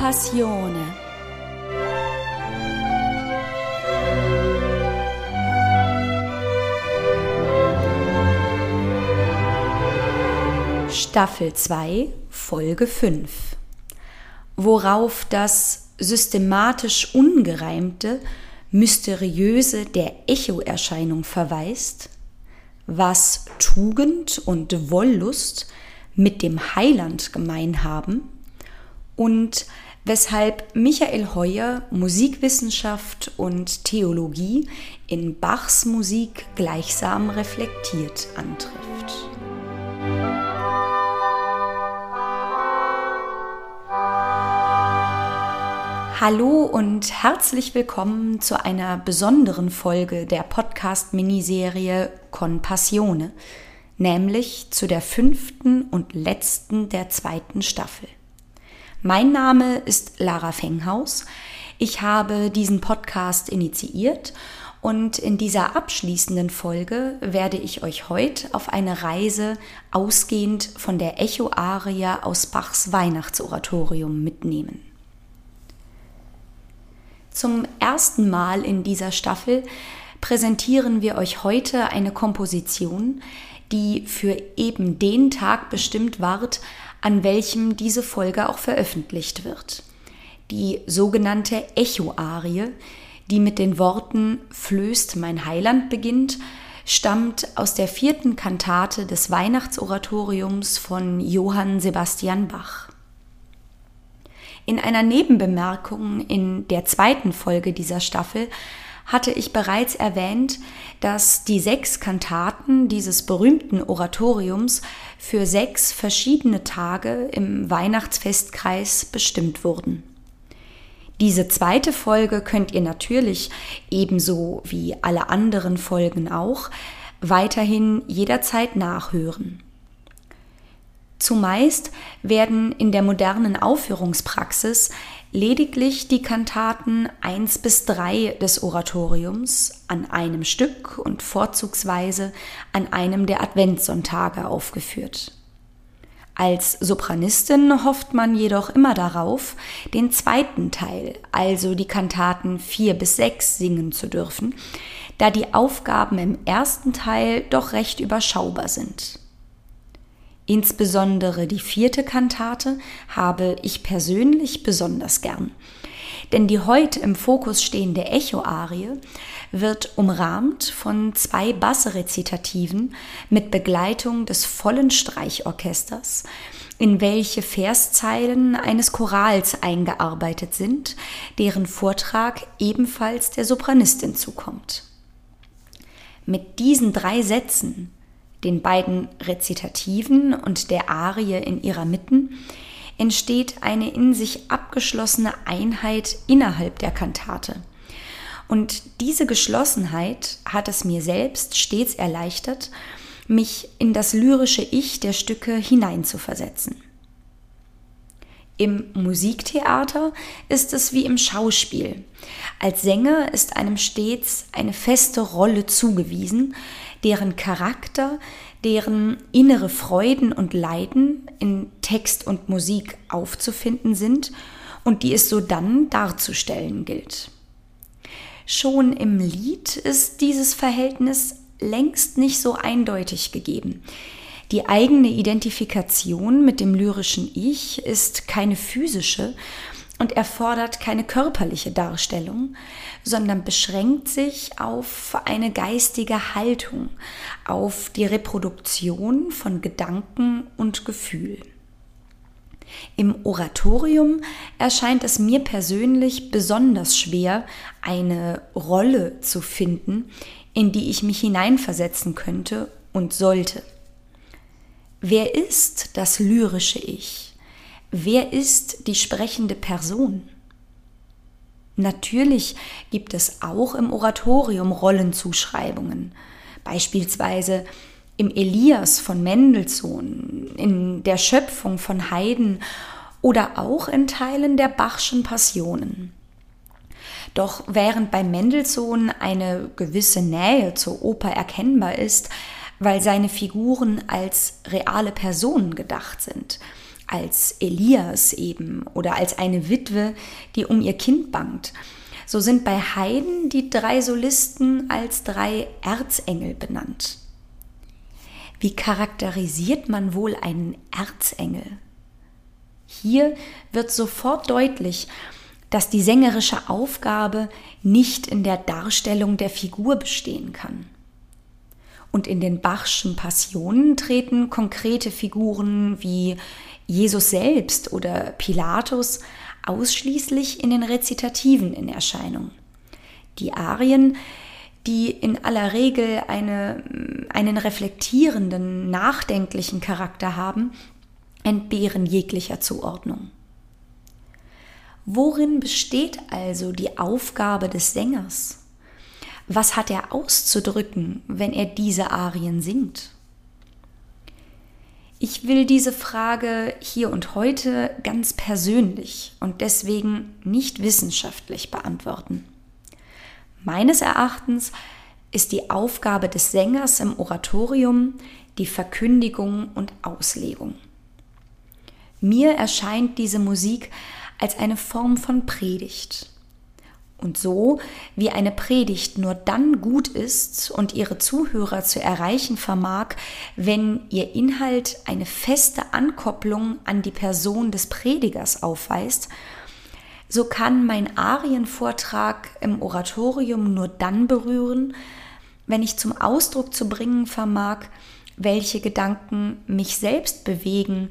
Passione. Staffel 2, Folge 5. Worauf das systematisch Ungereimte, Mysteriöse der Echoerscheinung verweist, was Tugend und Wollust mit dem Heiland gemein haben und weshalb Michael Heuer Musikwissenschaft und Theologie in Bachs Musik gleichsam reflektiert antrifft. Hallo und herzlich willkommen zu einer besonderen Folge der Podcast-Miniserie Con Passione, nämlich zu der fünften und letzten der zweiten Staffel. Mein Name ist Lara Fenghaus. Ich habe diesen Podcast initiiert und in dieser abschließenden Folge werde ich euch heute auf eine Reise ausgehend von der Echo-Aria aus Bachs Weihnachtsoratorium mitnehmen. Zum ersten Mal in dieser Staffel präsentieren wir euch heute eine Komposition, die für eben den Tag bestimmt ward, an welchem diese Folge auch veröffentlicht wird. Die sogenannte Echo-Arie, die mit den Worten Flößt mein Heiland beginnt, stammt aus der vierten Kantate des Weihnachtsoratoriums von Johann Sebastian Bach. In einer Nebenbemerkung in der zweiten Folge dieser Staffel hatte ich bereits erwähnt, dass die sechs Kantaten dieses berühmten Oratoriums für sechs verschiedene Tage im Weihnachtsfestkreis bestimmt wurden. Diese zweite Folge könnt ihr natürlich, ebenso wie alle anderen Folgen auch, weiterhin jederzeit nachhören. Zumeist werden in der modernen Aufführungspraxis lediglich die Kantaten 1 bis 3 des Oratoriums an einem Stück und vorzugsweise an einem der Adventssonntage aufgeführt. Als Sopranistin hofft man jedoch immer darauf, den zweiten Teil, also die Kantaten 4 bis 6 singen zu dürfen, da die Aufgaben im ersten Teil doch recht überschaubar sind. Insbesondere die vierte Kantate habe ich persönlich besonders gern. Denn die heute im Fokus stehende Echo-Arie wird umrahmt von zwei Bassrezitativen mit Begleitung des vollen Streichorchesters, in welche Verszeilen eines Chorals eingearbeitet sind, deren Vortrag ebenfalls der Sopranistin zukommt. Mit diesen drei Sätzen den beiden Rezitativen und der Arie in ihrer Mitten, entsteht eine in sich abgeschlossene Einheit innerhalb der Kantate. Und diese Geschlossenheit hat es mir selbst stets erleichtert, mich in das lyrische Ich der Stücke hineinzuversetzen. Im Musiktheater ist es wie im Schauspiel. Als Sänger ist einem stets eine feste Rolle zugewiesen, deren Charakter, deren innere Freuden und Leiden in Text und Musik aufzufinden sind und die es so dann darzustellen gilt. Schon im Lied ist dieses Verhältnis längst nicht so eindeutig gegeben. Die eigene Identifikation mit dem lyrischen Ich ist keine physische, und erfordert keine körperliche Darstellung, sondern beschränkt sich auf eine geistige Haltung, auf die Reproduktion von Gedanken und Gefühl. Im Oratorium erscheint es mir persönlich besonders schwer, eine Rolle zu finden, in die ich mich hineinversetzen könnte und sollte. Wer ist das lyrische Ich? Wer ist die sprechende Person? Natürlich gibt es auch im Oratorium Rollenzuschreibungen, beispielsweise im Elias von Mendelssohn, in der Schöpfung von Haydn oder auch in Teilen der Bachschen Passionen. Doch während bei Mendelssohn eine gewisse Nähe zur Oper erkennbar ist, weil seine Figuren als reale Personen gedacht sind, als Elias eben oder als eine Witwe, die um ihr Kind bangt. So sind bei Heiden die drei Solisten als drei Erzengel benannt. Wie charakterisiert man wohl einen Erzengel? Hier wird sofort deutlich, dass die sängerische Aufgabe nicht in der Darstellung der Figur bestehen kann. Und in den Bachschen Passionen treten konkrete Figuren wie Jesus selbst oder Pilatus ausschließlich in den Rezitativen in Erscheinung. Die Arien, die in aller Regel eine, einen reflektierenden, nachdenklichen Charakter haben, entbehren jeglicher Zuordnung. Worin besteht also die Aufgabe des Sängers? Was hat er auszudrücken, wenn er diese Arien singt? Ich will diese Frage hier und heute ganz persönlich und deswegen nicht wissenschaftlich beantworten. Meines Erachtens ist die Aufgabe des Sängers im Oratorium die Verkündigung und Auslegung. Mir erscheint diese Musik als eine Form von Predigt. Und so wie eine Predigt nur dann gut ist und ihre Zuhörer zu erreichen vermag, wenn ihr Inhalt eine feste Ankopplung an die Person des Predigers aufweist, so kann mein Arienvortrag im Oratorium nur dann berühren, wenn ich zum Ausdruck zu bringen vermag, welche Gedanken mich selbst bewegen,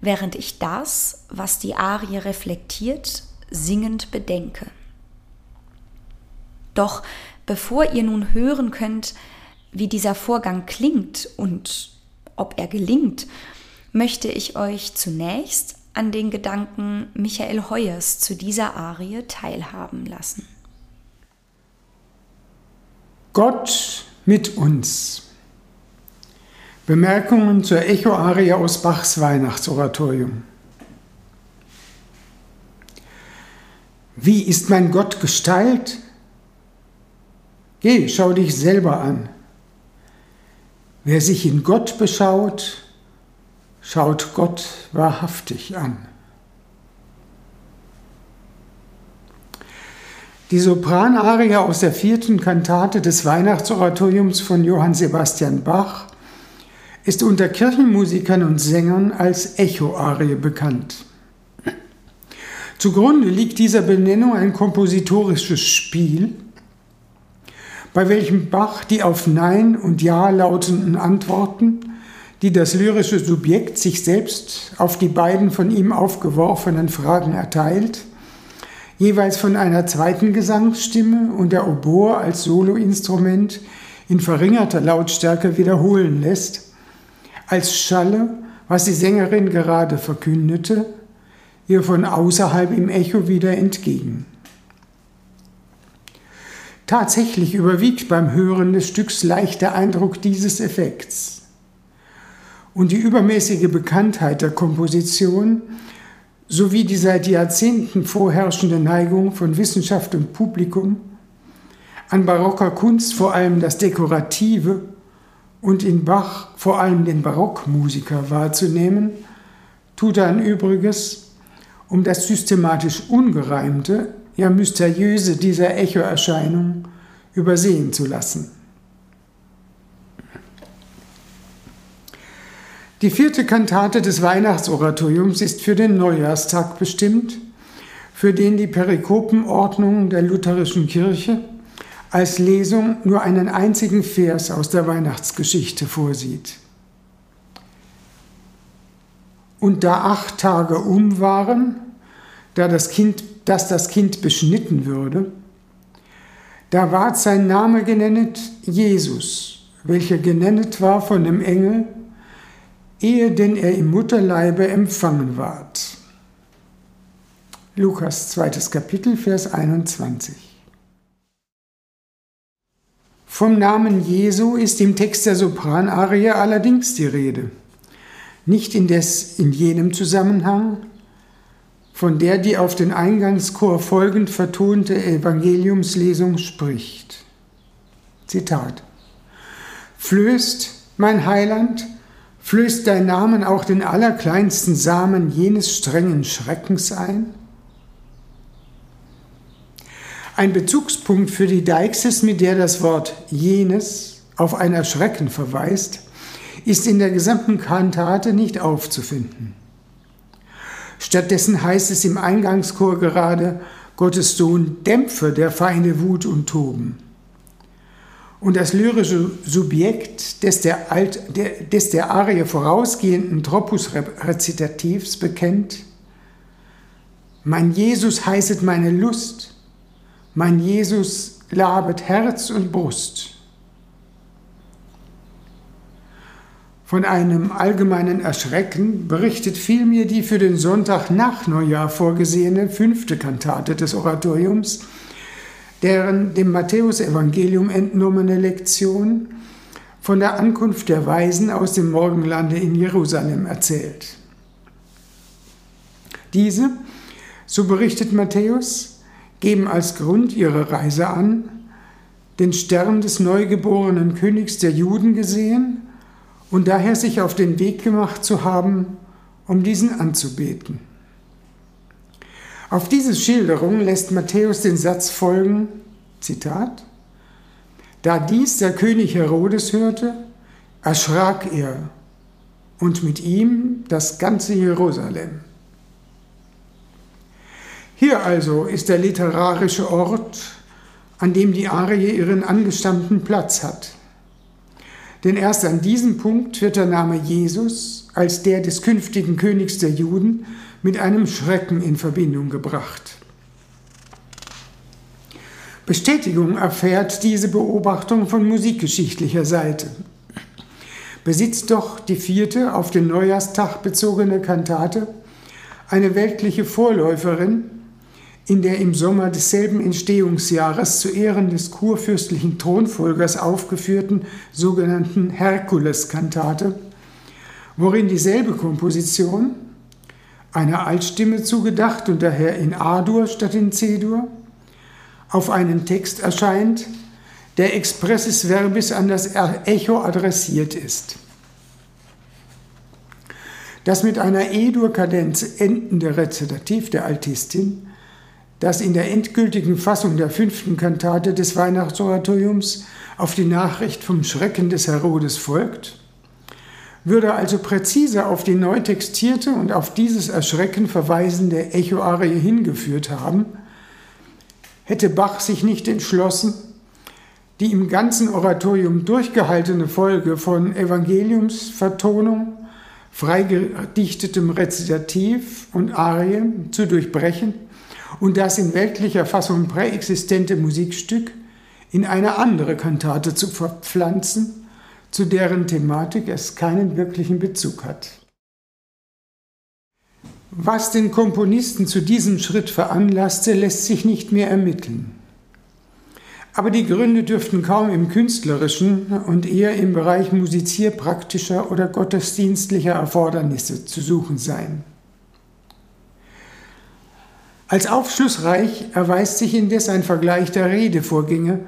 während ich das, was die Arie reflektiert, singend bedenke. Doch bevor ihr nun hören könnt, wie dieser Vorgang klingt und ob er gelingt, möchte ich euch zunächst an den Gedanken Michael Heuers zu dieser Arie teilhaben lassen. Gott mit uns. Bemerkungen zur Echo-Arie aus Bachs Weihnachtsoratorium. Wie ist mein Gott Gestalt? Geh, schau dich selber an. Wer sich in Gott beschaut, schaut Gott wahrhaftig an. Die Sopranarie aus der vierten Kantate des Weihnachtsoratoriums von Johann Sebastian Bach ist unter Kirchenmusikern und Sängern als Echo-Arie bekannt. Zugrunde liegt dieser Benennung ein kompositorisches Spiel, bei welchem Bach die auf Nein und Ja lautenden Antworten, die das lyrische Subjekt sich selbst auf die beiden von ihm aufgeworfenen Fragen erteilt, jeweils von einer zweiten Gesangsstimme und der Oboe als Soloinstrument in verringerter Lautstärke wiederholen lässt, als Schalle, was die Sängerin gerade verkündete, ihr von außerhalb im Echo wieder entgegen. Tatsächlich überwiegt beim Hören des Stücks leicht der Eindruck dieses Effekts. Und die übermäßige Bekanntheit der Komposition sowie die seit Jahrzehnten vorherrschende Neigung von Wissenschaft und Publikum an barocker Kunst vor allem das Dekorative und in Bach vor allem den Barockmusiker wahrzunehmen, tut ein Übriges, um das systematisch Ungereimte ja mysteriöse dieser Echoerscheinung übersehen zu lassen. Die vierte Kantate des Weihnachtsoratoriums ist für den Neujahrstag bestimmt, für den die Perikopenordnung der lutherischen Kirche als Lesung nur einen einzigen Vers aus der Weihnachtsgeschichte vorsieht. Und da acht Tage um waren, da das Kind dass das Kind beschnitten würde, da ward sein Name genennet Jesus, welcher genennet war von dem Engel, ehe denn er im Mutterleibe empfangen ward. Lukas zweites Kapitel, Vers 21. Vom Namen Jesu ist im Text der Sopranarie allerdings die Rede. Nicht indes in jenem Zusammenhang, von der die auf den Eingangschor folgend vertonte Evangeliumslesung spricht. Zitat. Flößt, mein Heiland, Flößt dein Namen auch den allerkleinsten Samen jenes strengen Schreckens ein? Ein Bezugspunkt für die Deixis, mit der das Wort jenes auf ein Erschrecken verweist, ist in der gesamten Kantate nicht aufzufinden. Stattdessen heißt es im Eingangschor gerade, Gottes Sohn dämpfe der Feinde Wut und Toben. Und das lyrische Subjekt des der, Alt, der, des der Arie vorausgehenden Tropus-Rezitativs bekennt, mein Jesus heißet meine Lust, mein Jesus labet Herz und Brust. Von einem allgemeinen Erschrecken berichtet vielmehr die für den Sonntag nach Neujahr vorgesehene fünfte Kantate des Oratoriums, deren dem Matthäusevangelium entnommene Lektion von der Ankunft der Weisen aus dem Morgenlande in Jerusalem erzählt. Diese, so berichtet Matthäus, geben als Grund ihrer Reise an, den Stern des neugeborenen Königs der Juden gesehen und daher sich auf den Weg gemacht zu haben, um diesen anzubeten. Auf diese Schilderung lässt Matthäus den Satz folgen, Zitat, Da dies der König Herodes hörte, erschrak er und mit ihm das ganze Jerusalem. Hier also ist der literarische Ort, an dem die Arie ihren angestammten Platz hat. Denn erst an diesem Punkt wird der Name Jesus als der des künftigen Königs der Juden mit einem Schrecken in Verbindung gebracht. Bestätigung erfährt diese Beobachtung von musikgeschichtlicher Seite. Besitzt doch die vierte auf den Neujahrstag bezogene Kantate eine weltliche Vorläuferin, in der im Sommer desselben Entstehungsjahres zu Ehren des kurfürstlichen Thronfolgers aufgeführten sogenannten Herkuleskantate, worin dieselbe Komposition, einer Altstimme zugedacht und daher in A-Dur statt in C-Dur, auf einen Text erscheint, der expressis verbis an das Echo adressiert ist. Das mit einer E-Dur-Kadenz endende Rezitativ der Altistin das in der endgültigen Fassung der fünften Kantate des Weihnachtsoratoriums auf die Nachricht vom Schrecken des Herodes folgt, würde also präziser auf die neu textierte und auf dieses Erschrecken verweisende Echoarie hingeführt haben, hätte Bach sich nicht entschlossen, die im ganzen Oratorium durchgehaltene Folge von Evangeliumsvertonung, freigedichtetem Rezitativ und Arie zu durchbrechen und das in weltlicher Fassung präexistente Musikstück in eine andere Kantate zu verpflanzen, zu deren Thematik es keinen wirklichen Bezug hat. Was den Komponisten zu diesem Schritt veranlasste, lässt sich nicht mehr ermitteln. Aber die Gründe dürften kaum im künstlerischen und eher im Bereich musizierpraktischer oder gottesdienstlicher Erfordernisse zu suchen sein. Als aufschlussreich erweist sich indes ein Vergleich der Redevorgänge,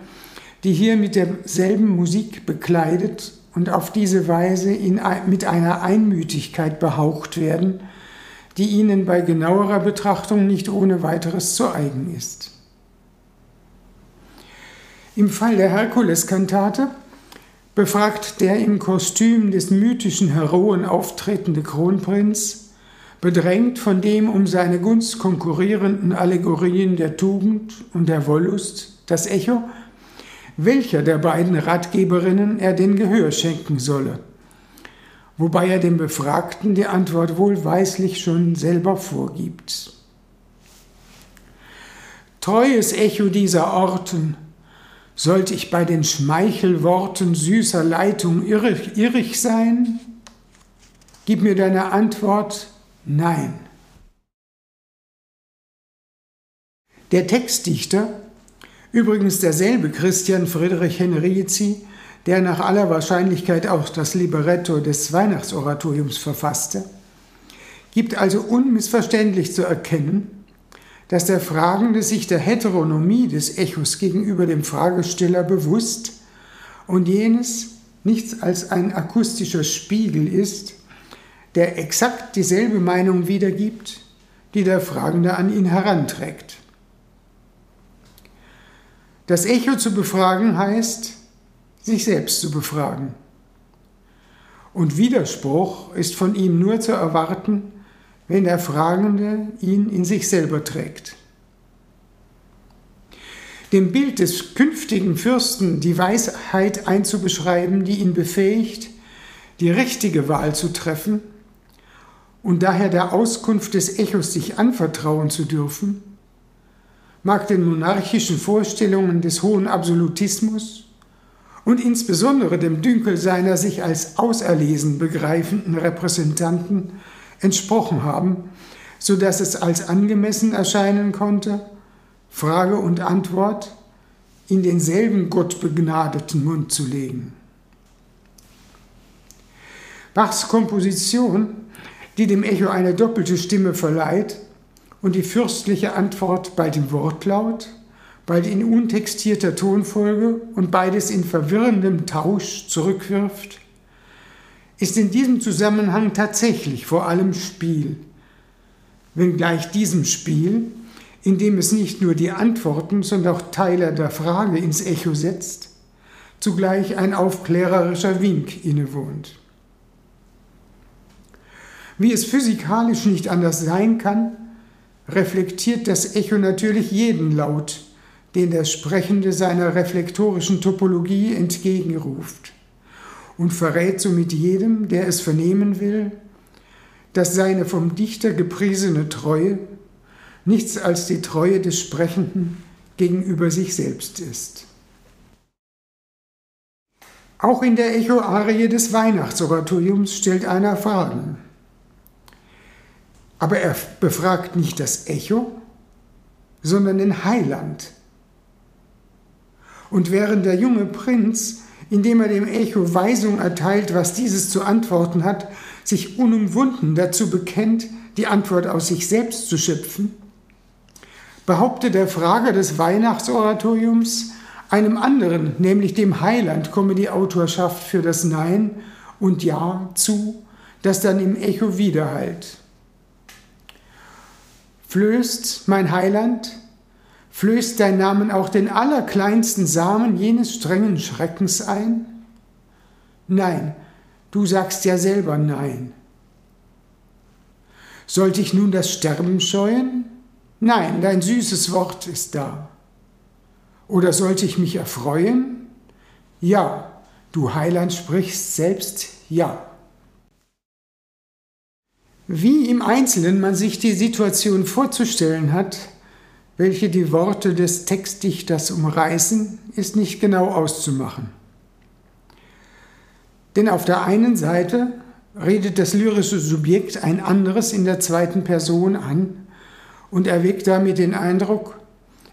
die hier mit derselben Musik bekleidet und auf diese Weise in, mit einer Einmütigkeit behaucht werden, die ihnen bei genauerer Betrachtung nicht ohne weiteres zu eigen ist. Im Fall der Herkuleskantate befragt der im Kostüm des mythischen Heroen auftretende Kronprinz bedrängt von dem um seine Gunst konkurrierenden Allegorien der Tugend und der Wollust, das Echo, welcher der beiden Ratgeberinnen er den Gehör schenken solle, wobei er dem Befragten die Antwort wohlweislich schon selber vorgibt. Treues Echo dieser Orten, sollte ich bei den Schmeichelworten süßer Leitung irrig, irrig sein? Gib mir deine Antwort, Nein. Der Textdichter, übrigens derselbe Christian Friedrich Henrici, der nach aller Wahrscheinlichkeit auch das Libretto des Weihnachtsoratoriums verfasste, gibt also unmissverständlich zu erkennen, dass der Fragende sich der Heteronomie des Echos gegenüber dem Fragesteller bewusst und jenes nichts als ein akustischer Spiegel ist, der exakt dieselbe Meinung wiedergibt, die der Fragende an ihn heranträgt. Das Echo zu befragen heißt, sich selbst zu befragen. Und Widerspruch ist von ihm nur zu erwarten, wenn der Fragende ihn in sich selber trägt. Dem Bild des künftigen Fürsten die Weisheit einzubeschreiben, die ihn befähigt, die richtige Wahl zu treffen und daher der Auskunft des Echos sich anvertrauen zu dürfen, mag den monarchischen Vorstellungen des hohen Absolutismus und insbesondere dem Dünkel seiner sich als auserlesen begreifenden Repräsentanten entsprochen haben, so dass es als angemessen erscheinen konnte, Frage und Antwort in denselben gottbegnadeten Mund zu legen. Bachs Komposition, die dem Echo eine doppelte Stimme verleiht und die fürstliche Antwort bald im Wortlaut, bald in untextierter Tonfolge und beides in verwirrendem Tausch zurückwirft, ist in diesem Zusammenhang tatsächlich vor allem Spiel, wenngleich diesem Spiel, in dem es nicht nur die Antworten, sondern auch Teile der Frage ins Echo setzt, zugleich ein aufklärerischer Wink innewohnt. Wie es physikalisch nicht anders sein kann, reflektiert das Echo natürlich jeden Laut, den der Sprechende seiner reflektorischen Topologie entgegenruft und verrät somit jedem, der es vernehmen will, dass seine vom Dichter gepriesene Treue nichts als die Treue des Sprechenden gegenüber sich selbst ist. Auch in der Echo-Arie des Weihnachtsoratoriums stellt einer Fragen. Aber er befragt nicht das Echo, sondern den Heiland. Und während der junge Prinz, indem er dem Echo Weisung erteilt, was dieses zu antworten hat, sich unumwunden dazu bekennt, die Antwort aus sich selbst zu schöpfen, behauptet der Frager des Weihnachtsoratoriums, einem anderen, nämlich dem Heiland, komme die Autorschaft für das Nein und Ja zu, das dann im Echo widerhallt. Flößt, mein Heiland, flößt dein Namen auch den allerkleinsten Samen jenes strengen Schreckens ein? Nein, du sagst ja selber Nein. Sollte ich nun das Sterben scheuen? Nein, dein süßes Wort ist da. Oder sollte ich mich erfreuen? Ja, du Heiland sprichst selbst Ja. Wie im Einzelnen man sich die Situation vorzustellen hat, welche die Worte des Textdichters umreißen, ist nicht genau auszumachen. Denn auf der einen Seite redet das lyrische Subjekt ein anderes in der zweiten Person an und erweckt damit den Eindruck,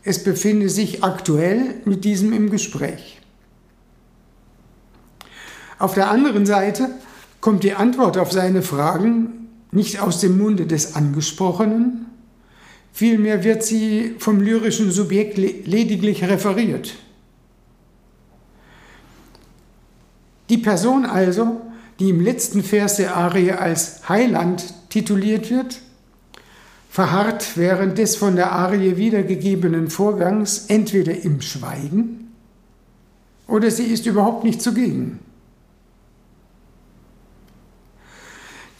es befinde sich aktuell mit diesem im Gespräch. Auf der anderen Seite kommt die Antwort auf seine Fragen nicht aus dem Munde des Angesprochenen, vielmehr wird sie vom lyrischen Subjekt lediglich referiert. Die Person also, die im letzten Vers der Arie als Heiland tituliert wird, verharrt während des von der Arie wiedergegebenen Vorgangs entweder im Schweigen oder sie ist überhaupt nicht zugegen.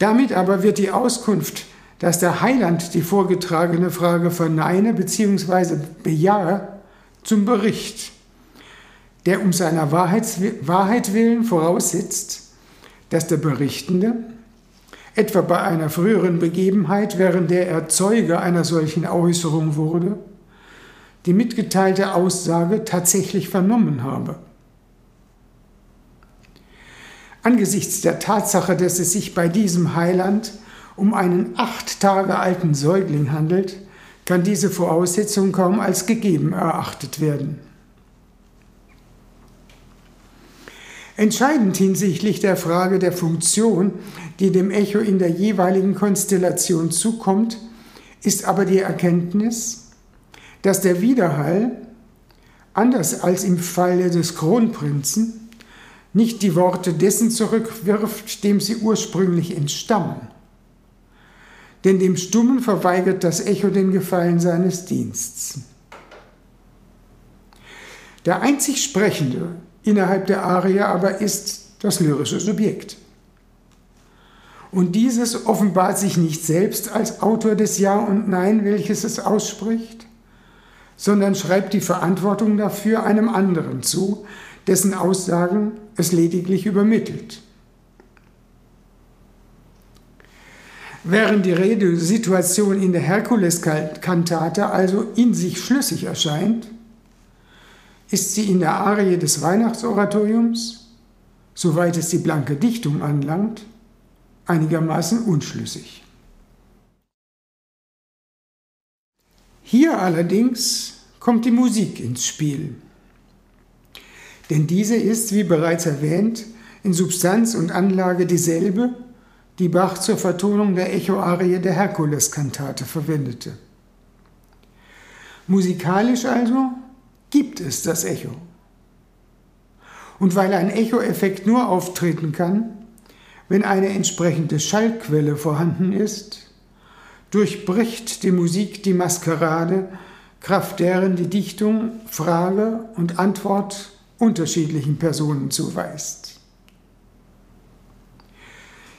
Damit aber wird die Auskunft, dass der Heiland die vorgetragene Frage verneine bzw. bejahe, zum Bericht, der um seiner Wahrheit willen voraussetzt, dass der Berichtende, etwa bei einer früheren Begebenheit, während der er Zeuge einer solchen Äußerung wurde, die mitgeteilte Aussage tatsächlich vernommen habe. Angesichts der Tatsache, dass es sich bei diesem Heiland um einen acht Tage alten Säugling handelt, kann diese Voraussetzung kaum als gegeben erachtet werden. Entscheidend hinsichtlich der Frage der Funktion, die dem Echo in der jeweiligen Konstellation zukommt, ist aber die Erkenntnis, dass der Widerhall, anders als im Falle des Kronprinzen, nicht die Worte dessen zurückwirft, dem sie ursprünglich entstammen. Denn dem Stummen verweigert das Echo den Gefallen seines Diensts. Der einzig Sprechende innerhalb der Arie aber ist das lyrische Subjekt. Und dieses offenbart sich nicht selbst als Autor des Ja und Nein, welches es ausspricht, sondern schreibt die Verantwortung dafür einem anderen zu, dessen Aussagen es lediglich übermittelt. Während die Redesituation in der Herkuleskantate also in sich schlüssig erscheint, ist sie in der Arie des Weihnachtsoratoriums, soweit es die blanke Dichtung anlangt, einigermaßen unschlüssig. Hier allerdings kommt die Musik ins Spiel. Denn diese ist, wie bereits erwähnt, in Substanz und Anlage dieselbe, die Bach zur Vertonung der Echoarie der Herkuleskantate verwendete. Musikalisch also gibt es das Echo. Und weil ein Echoeffekt nur auftreten kann, wenn eine entsprechende Schallquelle vorhanden ist, durchbricht die Musik die Maskerade, kraft deren die Dichtung Frage und Antwort unterschiedlichen Personen zuweist.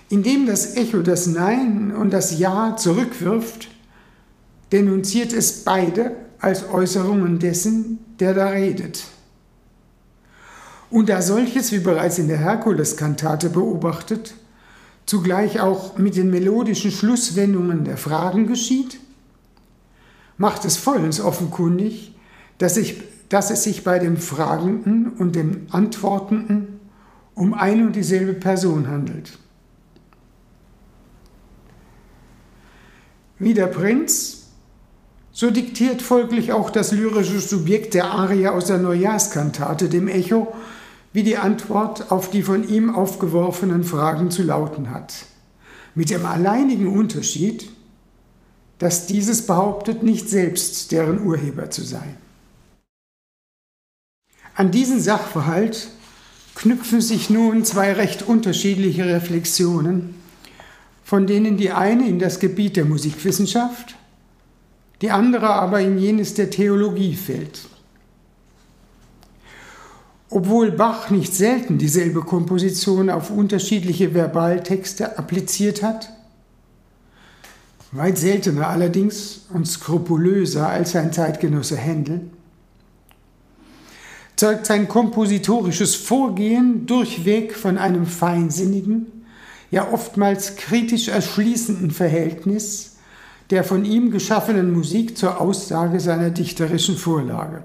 Indem das Echo das Nein und das Ja zurückwirft, denunziert es beide als Äußerungen dessen, der da redet. Und da solches, wie bereits in der Herkuleskantate beobachtet, zugleich auch mit den melodischen Schlusswendungen der Fragen geschieht, macht es vollends offenkundig, dass, ich, dass es sich bei dem Fragenden und dem Antwortenden um ein und dieselbe Person handelt. Wie der Prinz, so diktiert folglich auch das lyrische Subjekt der Arie aus der Neujahrskantate dem Echo wie die Antwort auf die von ihm aufgeworfenen Fragen zu lauten hat. Mit dem alleinigen Unterschied, dass dieses behauptet, nicht selbst deren Urheber zu sein. An diesen Sachverhalt knüpfen sich nun zwei recht unterschiedliche Reflexionen, von denen die eine in das Gebiet der Musikwissenschaft, die andere aber in jenes der Theologie fällt. Obwohl Bach nicht selten dieselbe Komposition auf unterschiedliche Verbaltexte appliziert hat, weit seltener allerdings und skrupulöser als sein Zeitgenosse Händel, zeugt sein kompositorisches Vorgehen durchweg von einem feinsinnigen, ja oftmals kritisch erschließenden Verhältnis der von ihm geschaffenen Musik zur Aussage seiner dichterischen Vorlage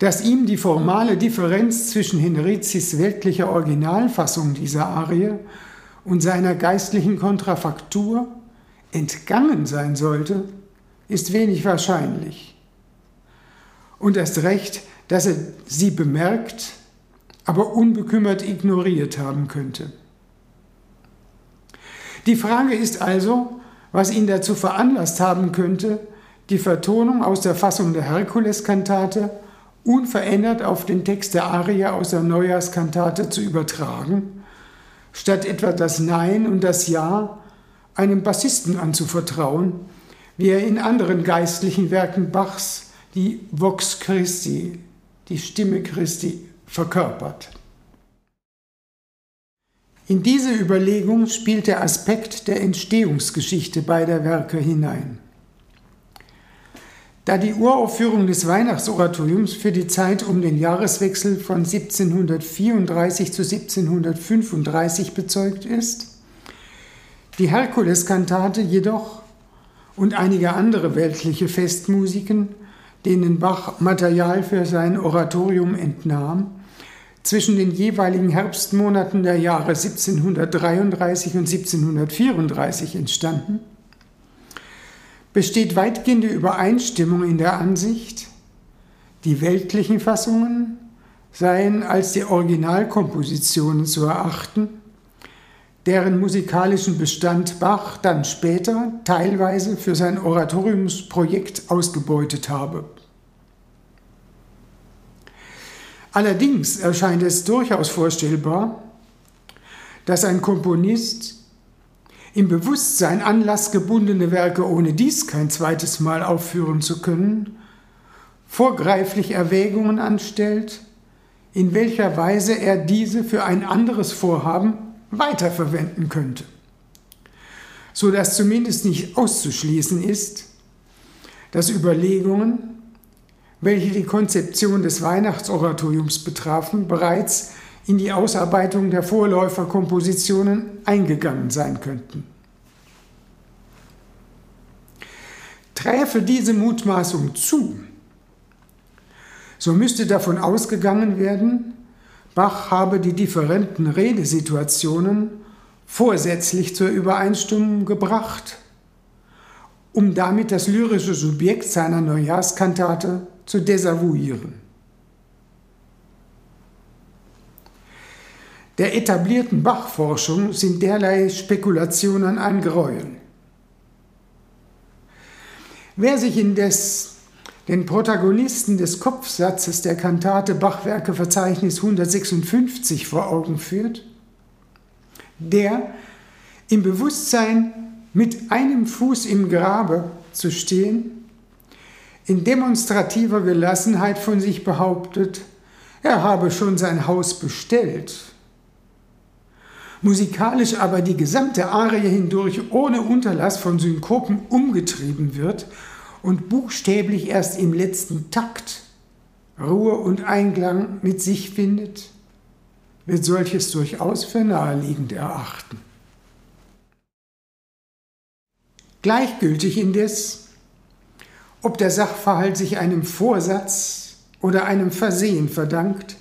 dass ihm die formale Differenz zwischen Henrizis weltlicher Originalfassung dieser Arie und seiner geistlichen Kontrafaktur entgangen sein sollte, ist wenig wahrscheinlich. Und erst recht, dass er sie bemerkt, aber unbekümmert ignoriert haben könnte. Die Frage ist also, was ihn dazu veranlasst haben könnte, die Vertonung aus der Fassung der Herkuleskantate unverändert auf den Text der Aria aus der Neujahrskantate zu übertragen, statt etwa das Nein und das Ja einem Bassisten anzuvertrauen, wie er in anderen geistlichen Werken Bachs die Vox Christi, die Stimme Christi, verkörpert. In diese Überlegung spielt der Aspekt der Entstehungsgeschichte beider Werke hinein. Da die Uraufführung des Weihnachtsoratoriums für die Zeit um den Jahreswechsel von 1734 zu 1735 bezeugt ist, die Herkuleskantate jedoch und einige andere weltliche Festmusiken, denen Bach Material für sein Oratorium entnahm, zwischen den jeweiligen Herbstmonaten der Jahre 1733 und 1734 entstanden, besteht weitgehende Übereinstimmung in der Ansicht, die weltlichen Fassungen seien als die Originalkompositionen zu erachten, deren musikalischen Bestand Bach dann später teilweise für sein Oratoriumsprojekt ausgebeutet habe. Allerdings erscheint es durchaus vorstellbar, dass ein Komponist im Bewusstsein anlassgebundene Werke ohne dies kein zweites Mal aufführen zu können, vorgreiflich Erwägungen anstellt, in welcher Weise er diese für ein anderes Vorhaben weiterverwenden könnte, so dass zumindest nicht auszuschließen ist, dass Überlegungen, welche die Konzeption des Weihnachtsoratoriums betrafen, bereits in die Ausarbeitung der Vorläuferkompositionen eingegangen sein könnten. Träfe diese Mutmaßung zu, so müsste davon ausgegangen werden, Bach habe die differenten Redesituationen vorsätzlich zur Übereinstimmung gebracht, um damit das lyrische Subjekt seiner Neujahrskantate zu desavouieren. Der etablierten Bach-Forschung sind derlei Spekulationen ein Gräuel. Wer sich indes den Protagonisten des Kopfsatzes der Kantate Bachwerke Verzeichnis 156 vor Augen führt, der im Bewusstsein mit einem Fuß im Grabe zu stehen, in demonstrativer Gelassenheit von sich behauptet, er habe schon sein Haus bestellt. Musikalisch aber die gesamte Arie hindurch ohne Unterlass von Synkopen umgetrieben wird und buchstäblich erst im letzten Takt Ruhe und Einklang mit sich findet, wird solches durchaus für naheliegend erachten. Gleichgültig indes, ob der Sachverhalt sich einem Vorsatz oder einem Versehen verdankt,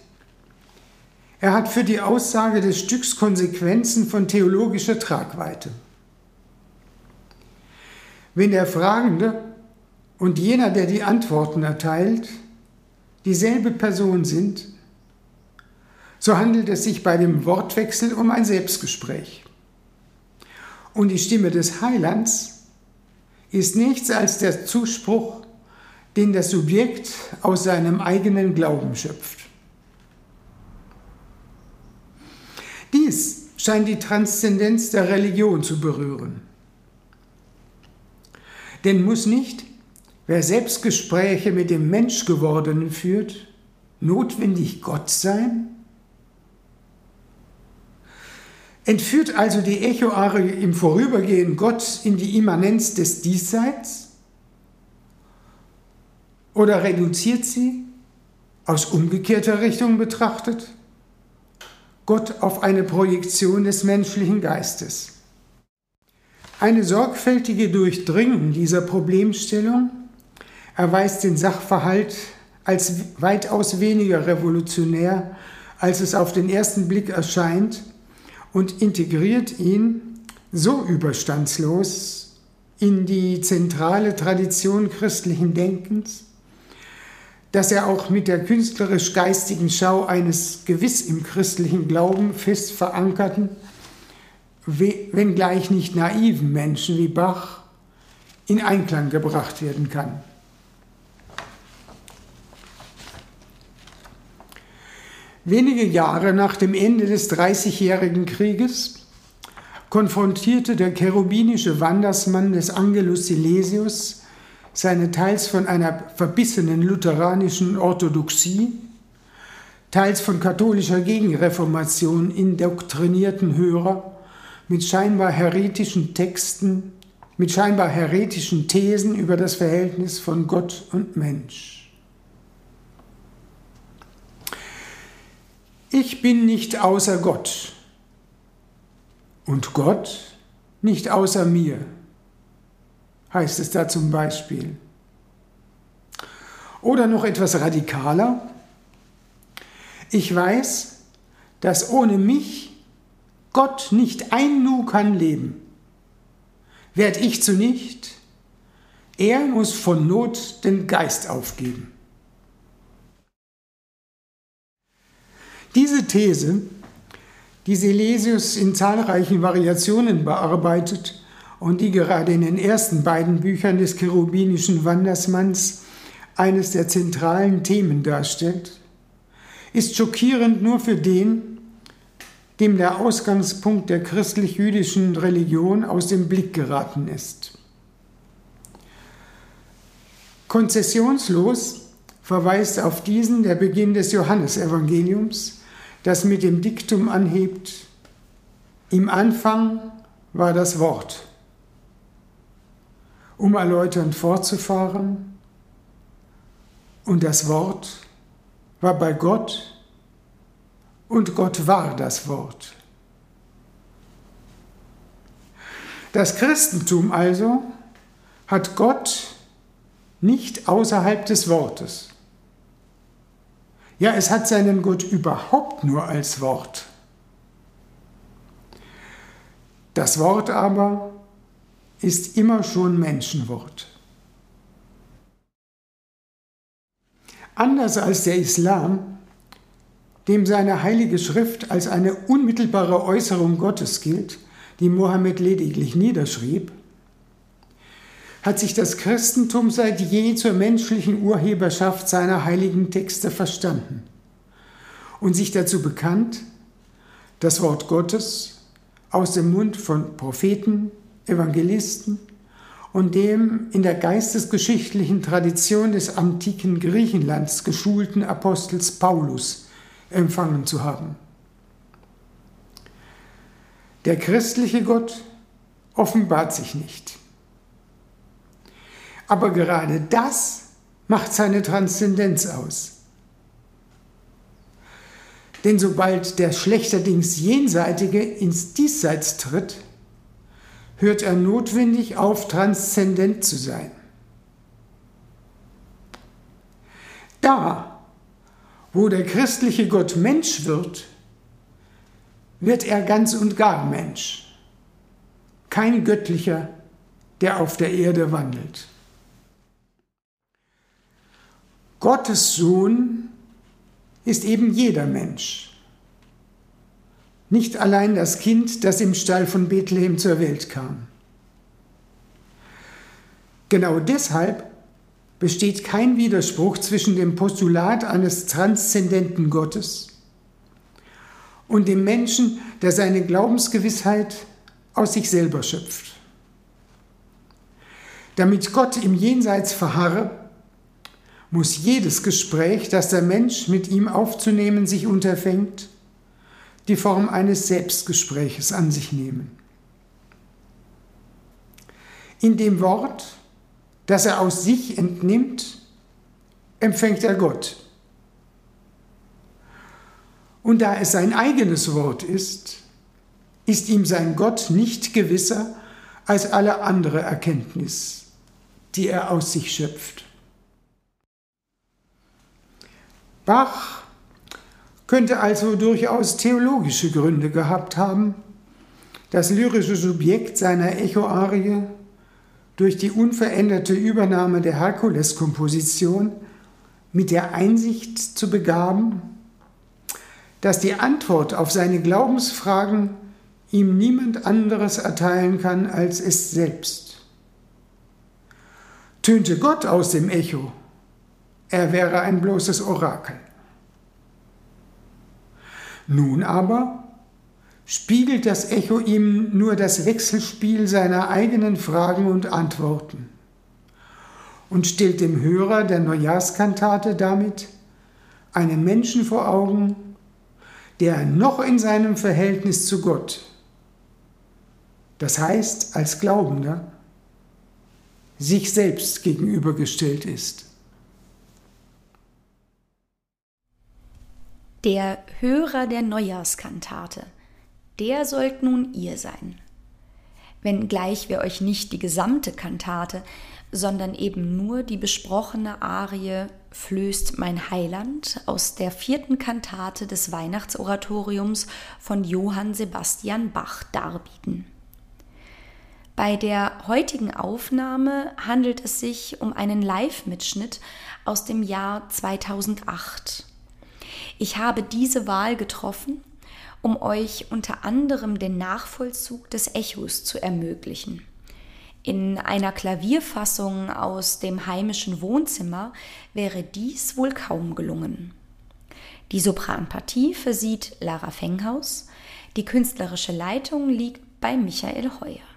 er hat für die Aussage des Stücks Konsequenzen von theologischer Tragweite. Wenn der Fragende und jener, der die Antworten erteilt, dieselbe Person sind, so handelt es sich bei dem Wortwechsel um ein Selbstgespräch. Und die Stimme des Heilands ist nichts als der Zuspruch, den das Subjekt aus seinem eigenen Glauben schöpft. Dies scheint die Transzendenz der Religion zu berühren. Denn muss nicht, wer Selbstgespräche mit dem Menschgewordenen führt, notwendig Gott sein? Entführt also die Echoarie im Vorübergehen Gott in die Immanenz des Diesseits? Oder reduziert sie, aus umgekehrter Richtung betrachtet, Gott auf eine Projektion des menschlichen Geistes. Eine sorgfältige Durchdringung dieser Problemstellung erweist den Sachverhalt als weitaus weniger revolutionär, als es auf den ersten Blick erscheint, und integriert ihn so überstandslos in die zentrale Tradition christlichen Denkens, dass er auch mit der künstlerisch-geistigen Schau eines gewiss im christlichen Glauben fest verankerten, wenngleich nicht naiven Menschen wie Bach in Einklang gebracht werden kann. Wenige Jahre nach dem Ende des Dreißigjährigen Krieges konfrontierte der cherubinische Wandersmann des Angelus Silesius seine teils von einer verbissenen lutheranischen Orthodoxie, teils von katholischer Gegenreformation indoktrinierten Hörer mit scheinbar heretischen Texten, mit scheinbar heretischen Thesen über das Verhältnis von Gott und Mensch. Ich bin nicht außer Gott und Gott nicht außer mir heißt es da zum Beispiel. Oder noch etwas radikaler. Ich weiß, dass ohne mich Gott nicht ein Nu kann leben. Werd ich zu nicht, er muss von Not den Geist aufgeben. Diese These, die Silesius in zahlreichen Variationen bearbeitet, und die gerade in den ersten beiden Büchern des cherubinischen Wandersmanns eines der zentralen Themen darstellt, ist schockierend nur für den, dem der Ausgangspunkt der christlich-jüdischen Religion aus dem Blick geraten ist. Konzessionslos verweist auf diesen der Beginn des Johannesevangeliums, das mit dem Diktum anhebt, im Anfang war das Wort. Um erläuternd fortzufahren, und das Wort war bei Gott und Gott war das Wort. Das Christentum also hat Gott nicht außerhalb des Wortes. Ja, es hat seinen Gott überhaupt nur als Wort. Das Wort aber ist immer schon Menschenwort. Anders als der Islam, dem seine heilige Schrift als eine unmittelbare Äußerung Gottes gilt, die Mohammed lediglich niederschrieb, hat sich das Christentum seit je zur menschlichen Urheberschaft seiner heiligen Texte verstanden und sich dazu bekannt, das Wort Gottes aus dem Mund von Propheten, Evangelisten und dem in der geistesgeschichtlichen Tradition des antiken Griechenlands geschulten Apostels Paulus empfangen zu haben. Der christliche Gott offenbart sich nicht. Aber gerade das macht seine Transzendenz aus. Denn sobald der schlechterdings Jenseitige ins Diesseits tritt, hört er notwendig auf, transzendent zu sein. Da, wo der christliche Gott Mensch wird, wird er ganz und gar Mensch. Kein göttlicher, der auf der Erde wandelt. Gottes Sohn ist eben jeder Mensch nicht allein das Kind, das im Stall von Bethlehem zur Welt kam. Genau deshalb besteht kein Widerspruch zwischen dem Postulat eines transzendenten Gottes und dem Menschen, der seine Glaubensgewissheit aus sich selber schöpft. Damit Gott im Jenseits verharre, muss jedes Gespräch, das der Mensch mit ihm aufzunehmen sich unterfängt, die Form eines Selbstgespräches an sich nehmen. In dem Wort, das er aus sich entnimmt, empfängt er Gott. Und da es sein eigenes Wort ist, ist ihm sein Gott nicht gewisser als alle andere Erkenntnis, die er aus sich schöpft. Bach könnte also durchaus theologische Gründe gehabt haben, das lyrische Subjekt seiner Echoarie durch die unveränderte Übernahme der Herkules-Komposition mit der Einsicht zu begaben, dass die Antwort auf seine Glaubensfragen ihm niemand anderes erteilen kann als es selbst. Tönte Gott aus dem Echo, er wäre ein bloßes Orakel. Nun aber spiegelt das Echo ihm nur das Wechselspiel seiner eigenen Fragen und Antworten und stellt dem Hörer der Neujahrskantate damit einen Menschen vor Augen, der noch in seinem Verhältnis zu Gott, das heißt als Glaubender, sich selbst gegenübergestellt ist. Der Hörer der Neujahrskantate, der sollt nun ihr sein. Wenngleich wir euch nicht die gesamte Kantate, sondern eben nur die besprochene Arie Flößt mein Heiland aus der vierten Kantate des Weihnachtsoratoriums von Johann Sebastian Bach darbieten. Bei der heutigen Aufnahme handelt es sich um einen Live-Mitschnitt aus dem Jahr 2008 ich habe diese Wahl getroffen, um euch unter anderem den Nachvollzug des Echos zu ermöglichen. In einer Klavierfassung aus dem heimischen Wohnzimmer wäre dies wohl kaum gelungen. Die Sopranpartie versieht Lara Fenghaus, die künstlerische Leitung liegt bei Michael Heuer.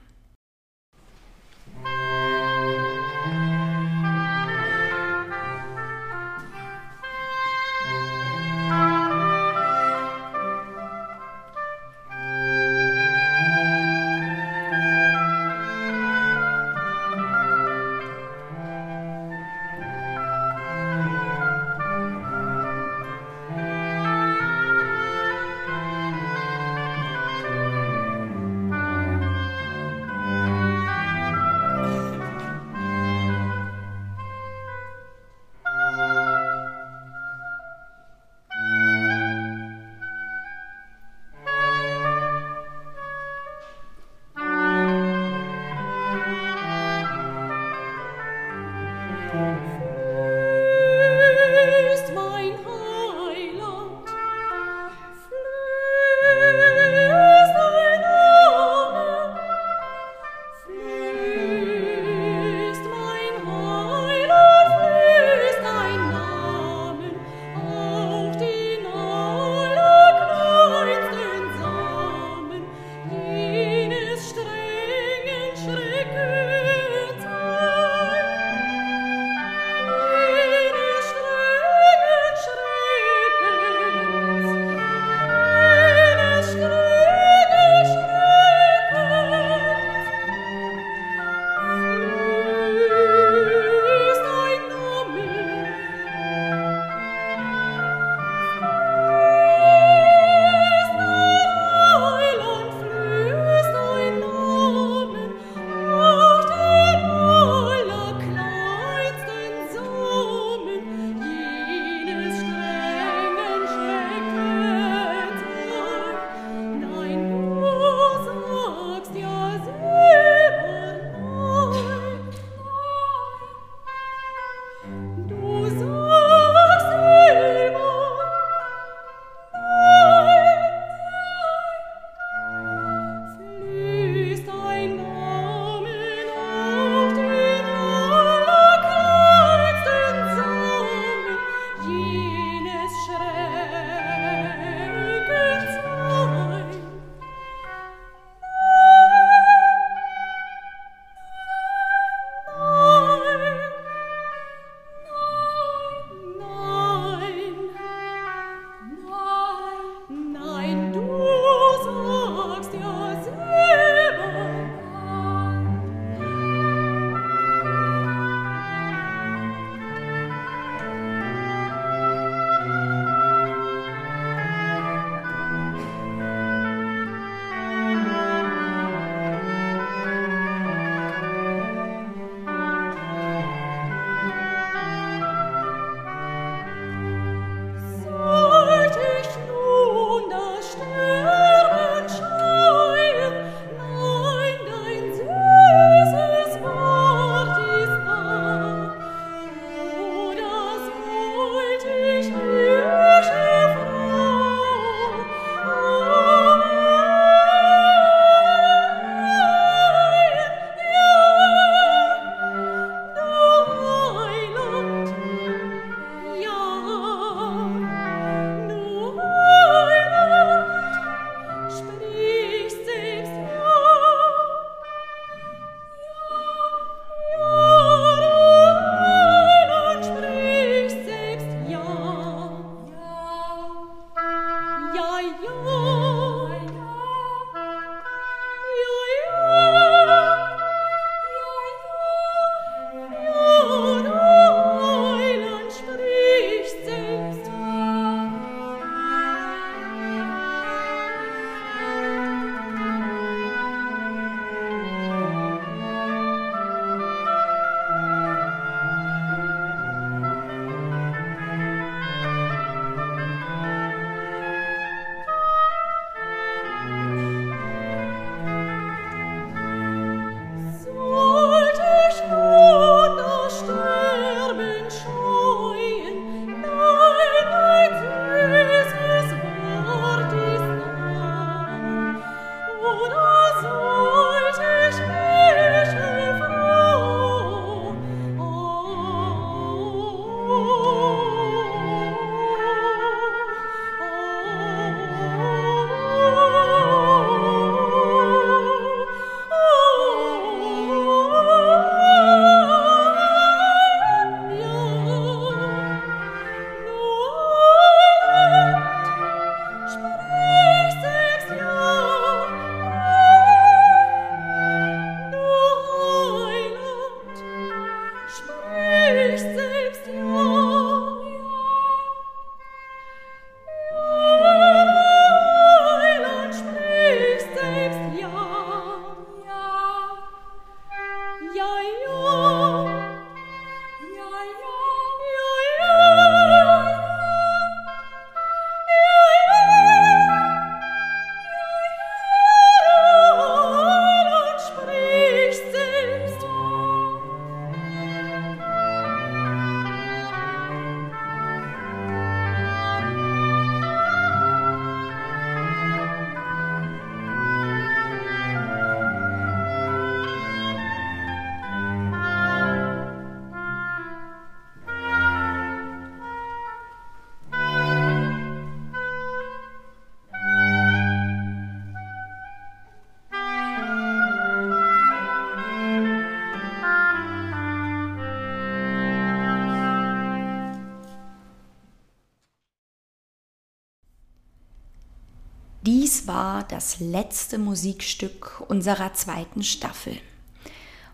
Dies war das letzte Musikstück unserer zweiten Staffel.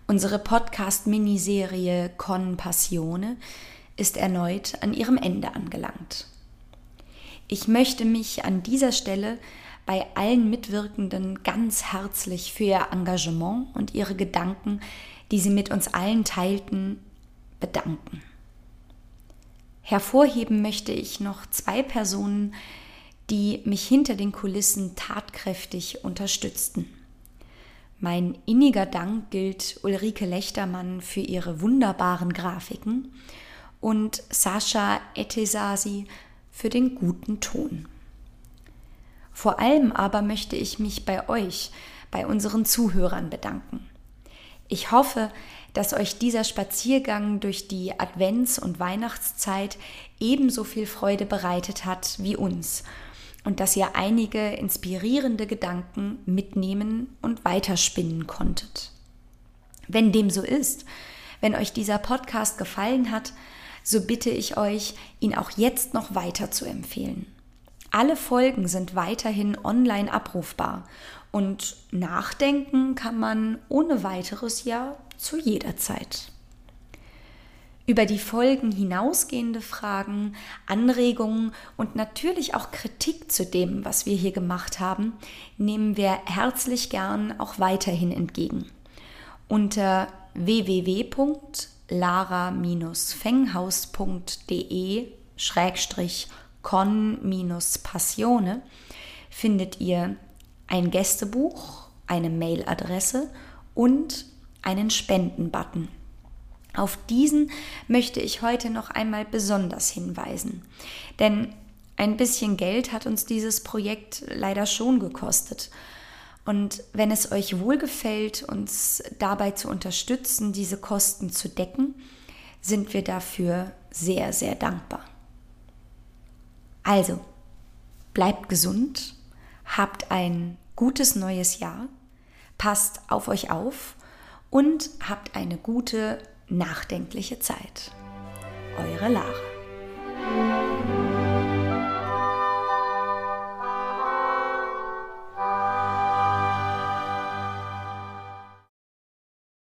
Unsere Podcast-Miniserie Con Passione ist erneut an ihrem Ende angelangt. Ich möchte mich an dieser Stelle bei allen Mitwirkenden ganz herzlich für ihr Engagement und ihre Gedanken, die sie mit uns allen teilten, bedanken. Hervorheben möchte ich noch zwei Personen, die mich hinter den Kulissen tatkräftig unterstützten. Mein inniger Dank gilt Ulrike Lechtermann für ihre wunderbaren Grafiken und Sascha Etesasi für den guten Ton. Vor allem aber möchte ich mich bei euch, bei unseren Zuhörern bedanken. Ich hoffe, dass euch dieser Spaziergang durch die Advents- und Weihnachtszeit ebenso viel Freude bereitet hat wie uns und dass ihr einige inspirierende Gedanken mitnehmen und weiterspinnen konntet. Wenn dem so ist, wenn euch dieser Podcast gefallen hat, so bitte ich euch, ihn auch jetzt noch weiter zu empfehlen. Alle Folgen sind weiterhin online abrufbar und nachdenken kann man ohne weiteres ja zu jeder Zeit. Über die Folgen hinausgehende Fragen, Anregungen und natürlich auch Kritik zu dem, was wir hier gemacht haben, nehmen wir herzlich gern auch weiterhin entgegen. Unter www.lara-fenghaus.de con-passione findet ihr ein Gästebuch, eine Mailadresse und einen Spendenbutton. Auf diesen möchte ich heute noch einmal besonders hinweisen. Denn ein bisschen Geld hat uns dieses Projekt leider schon gekostet. Und wenn es euch wohlgefällt, uns dabei zu unterstützen, diese Kosten zu decken, sind wir dafür sehr, sehr dankbar. Also, bleibt gesund, habt ein gutes neues Jahr, passt auf euch auf und habt eine gute nachdenkliche Zeit. Eure Lara.